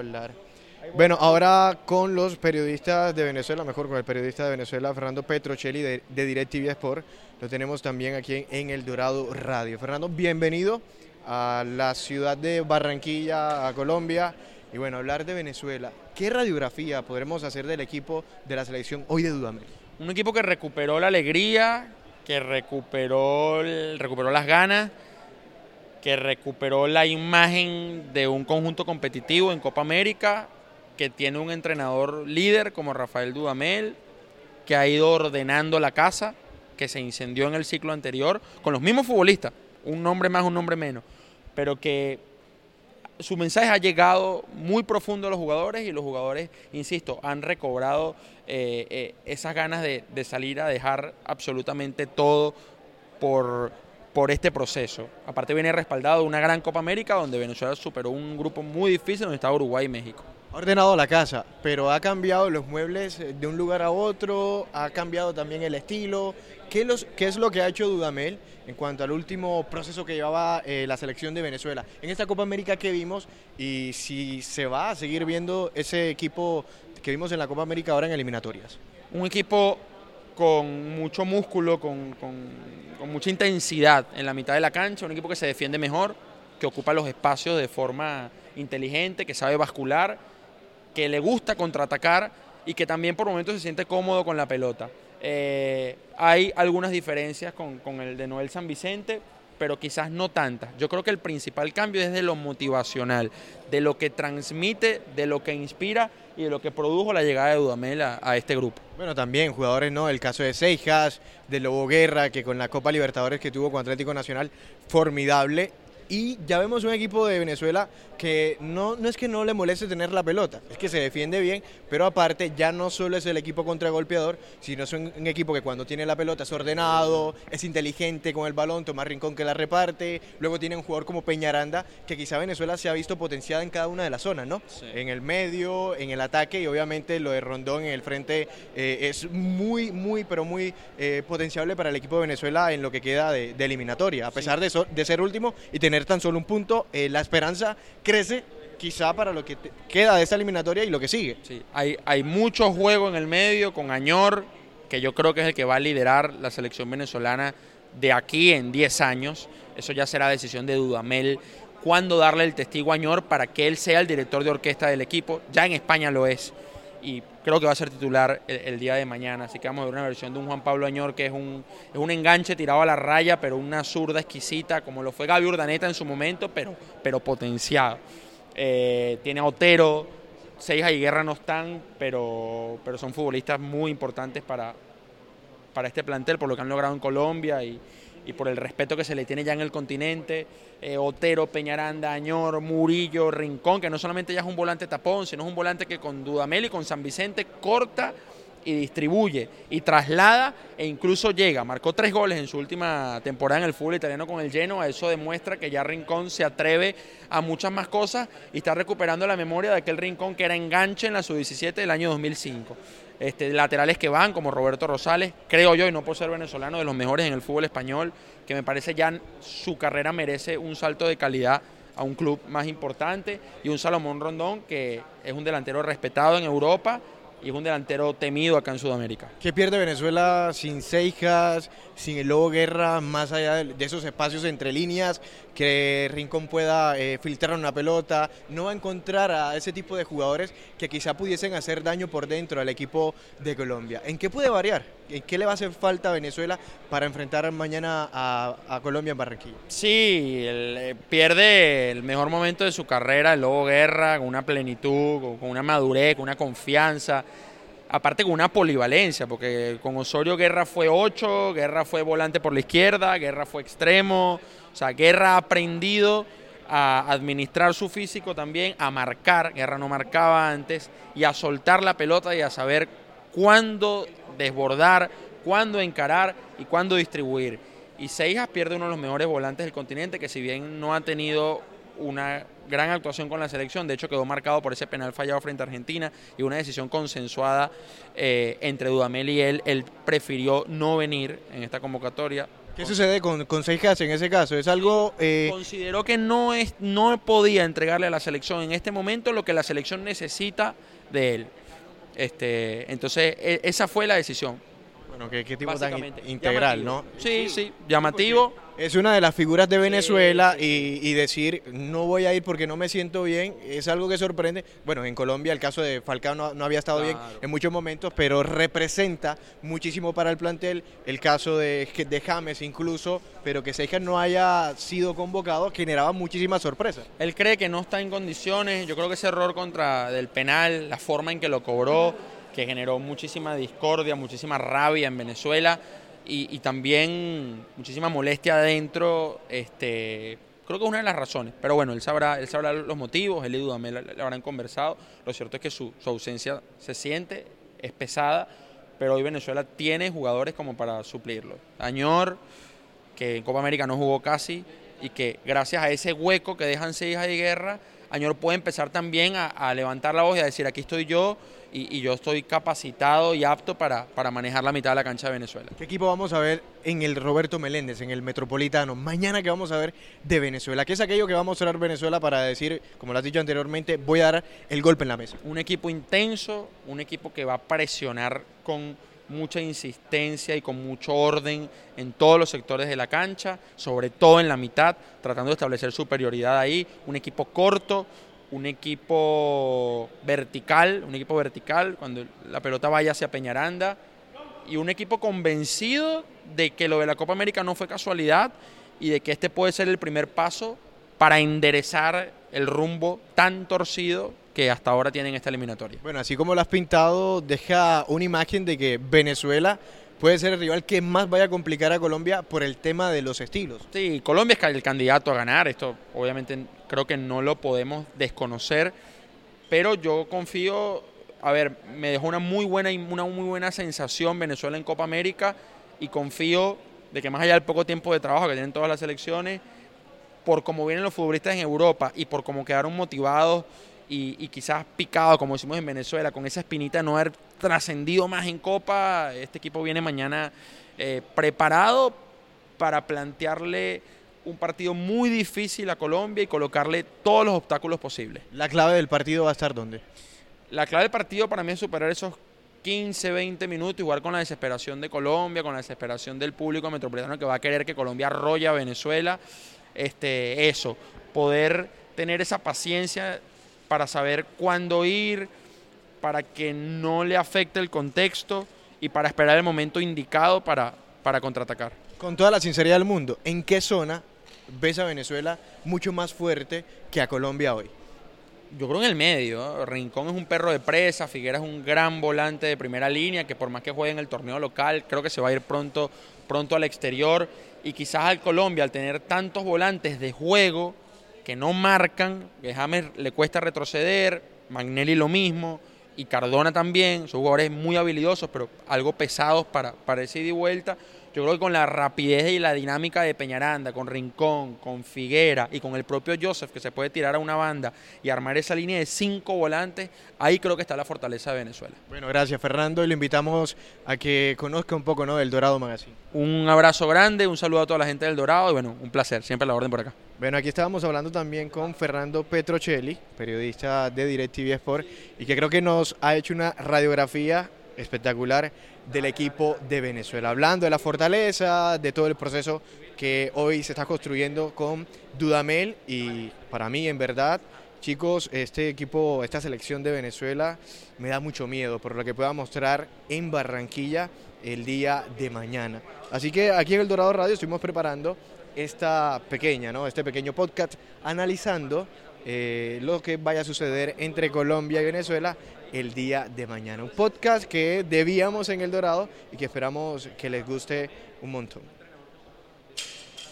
hablar. Bueno, ahora con los periodistas de Venezuela, mejor con el periodista de Venezuela, Fernando Petrocelli de, de DirecTV Sport. Lo tenemos también aquí en El Dorado Radio. Fernando, bienvenido a la ciudad de Barranquilla, a Colombia. Y bueno, hablar de Venezuela. ¿Qué radiografía podremos hacer del equipo de la selección hoy de Dudamel? Un equipo que recuperó la alegría, que recuperó, el- recuperó las ganas, que recuperó la imagen de un conjunto competitivo en Copa América, que tiene un entrenador líder como Rafael Dudamel, que ha ido ordenando la casa, que se incendió en el ciclo anterior, con los mismos futbolistas, un nombre más, un nombre menos, pero que su mensaje ha llegado muy profundo a los jugadores y los jugadores, insisto, han recobrado eh, eh, esas ganas de, de salir a dejar absolutamente todo por, por este proceso. Aparte viene respaldado de una gran Copa América donde Venezuela superó un grupo muy difícil donde estaba Uruguay y México. Ha ordenado la casa, pero ha cambiado los muebles eh, de un lugar a otro, ha cambiado también el estilo. ¿Qué, los, qué es lo que ha hecho Dudamel en cuanto al último proceso que llevaba eh, la selección de Venezuela en esta Copa América que vimos y si se va a seguir viendo ese equipo que vimos en la Copa América ahora en eliminatorias? Un equipo con mucho músculo, con, con- mucha intensidad en la mitad de la cancha, un equipo que se defiende mejor, que ocupa los espacios de forma inteligente, que sabe bascular, que le gusta contraatacar y que también por momentos se siente cómodo con la pelota. Eh, hay algunas diferencias con, con el de Noel San Vicente, pero quizás no tantas. Yo creo que el principal cambio es de lo motivacional, de lo que transmite, de lo que inspira y de lo que produjo la llegada de Dudamel a- a este grupo. Bueno, también jugadores, ¿no? El caso de Seijas, de Lobo Guerra, que con la Copa Libertadores que tuvo con Atlético Nacional, formidable. Y ya vemos un equipo de Venezuela que no, no es que no le moleste tener la pelota, es que se defiende bien, pero aparte ya no solo es el equipo contragolpeador, sino es un, un equipo que cuando tiene la pelota es ordenado, es inteligente con el balón, Tomás Rincón que la reparte, luego tiene un jugador como Peñaranda, que quizá Venezuela se ha visto potenciada en cada una de las zonas, ¿no? Sí. En el medio, en el ataque y obviamente lo de Rondón en el frente eh, es muy, muy, pero muy eh, potenciable para el equipo de Venezuela en lo que queda de, de eliminatoria. A pesar de, so- de ser último y tener tan solo un punto, eh, la esperanza crece quizá para lo que queda de esta eliminatoria y lo que sigue. Sí, hay, hay mucho juego en el medio con Añor, que yo creo que es el que va a liderar la selección venezolana de aquí en 10 años. Eso ya será decisión de Dudamel. Cuándo darle el testigo a Añor para que él sea el director de orquesta del equipo. Ya en España lo es. Y creo que va a ser titular el, día de mañana. Así que vamos a ver una versión de un Juan Pablo Añor que es un, es un enganche tirado a la raya, pero una zurda exquisita, como lo fue Gaby Urdaneta en su momento, pero, pero potenciado. Eh, tiene a Otero, Seija y Guerra no están, pero, pero son futbolistas muy importantes para, para este plantel, por lo que han logrado en Colombia y, y por el respeto que se le tiene ya en el continente. Eh, Otero, Peñaranda, Añor, Murillo, Rincón, que no solamente ya es un volante tapón, sino es un volante que con Dudamel y con San Vicente corta y distribuye y traslada e incluso llega. Marcó tres goles en su última temporada en el fútbol italiano con el Genoa. Eso demuestra que ya Rincón se atreve a muchas más cosas y está recuperando la memoria de aquel Rincón que era enganche en la sub-17 del año 2005. Este, laterales que van, como Roberto Rosales, creo yo, y no por ser venezolano, de los mejores en el fútbol español, que me parece ya su carrera merece un salto de calidad a un club más importante, y un Salomón Rondón, que es un delantero respetado en Europa y es un delantero temido acá en Sudamérica. ¿Qué pierde Venezuela sin Seijas, sin el Lobo Guerra, más allá de, de esos espacios entre líneas, que Rincón pueda eh, filtrar una pelota? No va a encontrar a ese tipo de jugadores que quizá pudiesen hacer daño por dentro al equipo de Colombia. ¿En qué puede variar? ¿En qué le va a hacer falta a Venezuela para enfrentar mañana a, Colombia en Barranquilla? Sí, eh, pierde el mejor momento de su carrera, el Lobo Guerra, con una plenitud, con una madurez, con una confianza. Aparte con una polivalencia, porque con Osorio Guerra fue 8, Guerra fue volante por la izquierda, Guerra fue extremo. O sea, Guerra ha aprendido a administrar su físico también, a marcar, Guerra no marcaba antes, y a soltar la pelota y a saber cuándo desbordar, cuándo encarar y cuándo distribuir. Y Seijas pierde uno de los mejores volantes del continente, que si bien no ha tenido una gran actuación con la selección, de hecho quedó marcado por ese penal fallado frente a Argentina y una decisión consensuada eh, entre Dudamel y él, él prefirió no venir en esta convocatoria, ¿Qué sucede con, con Seijas en ese caso? ¿Es algo...? Eh... Consideró que no, es, no podía entregarle a la selección en este momento lo que la selección necesita de él. Este, entonces, e, esa fue la decisión. Bueno, qué, tipo tan integral, ¿no? Sí, sí, llamativo es una de las figuras de Venezuela y, decir no voy a ir porque no me siento bien es algo que sorprende. Bueno, en Colombia el caso de Falcao no, había estado bien en muchos momentos, pero representa muchísimo para el plantel. El caso de, de James incluso, pero que Seijas no haya sido convocado generaba muchísimas sorpresas. Él cree que no está en condiciones. Yo creo que ese error contra del penal, la forma en que lo cobró, que generó muchísima discordia, muchísima rabia en Venezuela y, también muchísima molestia adentro, este, creo que es una de las razones. Pero bueno, él sabrá, él sabrá los motivos, él y Dudamel habrán conversado. Lo cierto es que su, ausencia se siente, es pesada, pero hoy Venezuela tiene jugadores como para suplirlo. Añor, que en Copa América no jugó casi, y que gracias a ese hueco que dejan Seijas y Guerra, Añor puede empezar también a, levantar la voz y a decir, aquí estoy yo y, yo estoy capacitado y apto para, para, manejar la mitad de la cancha de Venezuela. ¿Qué equipo vamos a ver en el Roberto Meléndez, en el Metropolitano? Mañana que vamos a ver de Venezuela. ¿Qué es aquello que va a mostrar Venezuela para decir, como lo has dicho anteriormente, voy a dar el golpe en la mesa? Un equipo intenso, un equipo que va a presionar con mucha insistencia y con mucho orden en todos los sectores de la cancha, sobre todo en la mitad, tratando de establecer superioridad ahí, un equipo corto, un equipo vertical, un equipo vertical cuando la pelota vaya hacia Peñaranda. Y un equipo convencido de que lo de la Copa América no fue casualidad y de que este puede ser el primer paso para enderezar el rumbo tan torcido que hasta ahora tienen esta eliminatoria. Bueno, así como lo has pintado, deja una imagen de que Venezuela puede ser el rival que más vaya a complicar a Colombia por el tema de los estilos. Sí, Colombia es el candidato a ganar, esto obviamente creo que no lo podemos desconocer, pero yo confío, a ver, me dejó una muy buena una muy buena sensación Venezuela en Copa América y confío de que más allá del poco tiempo de trabajo que tienen todas las selecciones, por cómo vienen los futbolistas en Europa y por cómo quedaron motivados y, quizás picado, como decimos en Venezuela, con esa espinita de no haber trascendido más en Copa, este equipo viene mañana eh, preparado para plantearle un partido muy difícil a Colombia y colocarle todos los obstáculos posibles. ¿La clave del partido va a estar dónde? La clave del partido para mí es superar esos 15, 20 minutos, igual con la desesperación de Colombia, con la desesperación del público metropolitano que va a querer que Colombia arrolle a Venezuela. Este, eso, poder tener esa paciencia para saber cuándo ir, para que no le afecte el contexto y para esperar el momento indicado para, para contraatacar. Con toda la sinceridad del mundo, ¿en qué zona ves a Venezuela mucho más fuerte que a Colombia hoy? Yo creo en el medio. Rincón es un perro de presa, Figuera es un gran volante de primera línea que por más que juegue en el torneo local, creo que se va a ir pronto, pronto al exterior. Y quizás al Colombia, al tener tantos volantes de juego, que no marcan, que James le cuesta retroceder, Magnelli lo mismo, y Cardona también, son jugadores muy habilidosos, pero algo pesados para, para ese ida y vuelta. Yo creo que con la rapidez y la dinámica de Peñaranda, con Rincón, con Figuera y con el propio Joseph, que se puede tirar a una banda y armar esa línea de cinco volantes, ahí creo que está la fortaleza de Venezuela. Bueno, gracias Fernando y lo invitamos a que conozca un poco ¿no? del Dorado Magazine. Un abrazo grande, un saludo a toda la gente del Dorado y bueno, un placer, siempre la orden por acá. Bueno, aquí estábamos hablando también con Fernando Petrocelli, periodista de DirecTV Sport, y que creo que nos ha hecho una radiografía espectacular del equipo de Venezuela. Hablando de la fortaleza, de todo el proceso que hoy se está construyendo con Dudamel y para mí en verdad, chicos, este equipo, esta selección de Venezuela me da mucho miedo por lo que pueda mostrar en Barranquilla el día de mañana. Así que aquí en El Dorado Radio estuvimos preparando esta pequeña, ¿no? este pequeño podcast analizando eh, lo que vaya a suceder entre Colombia y Venezuela el día de mañana. Un podcast que debíamos en El Dorado y que esperamos que les guste un montón.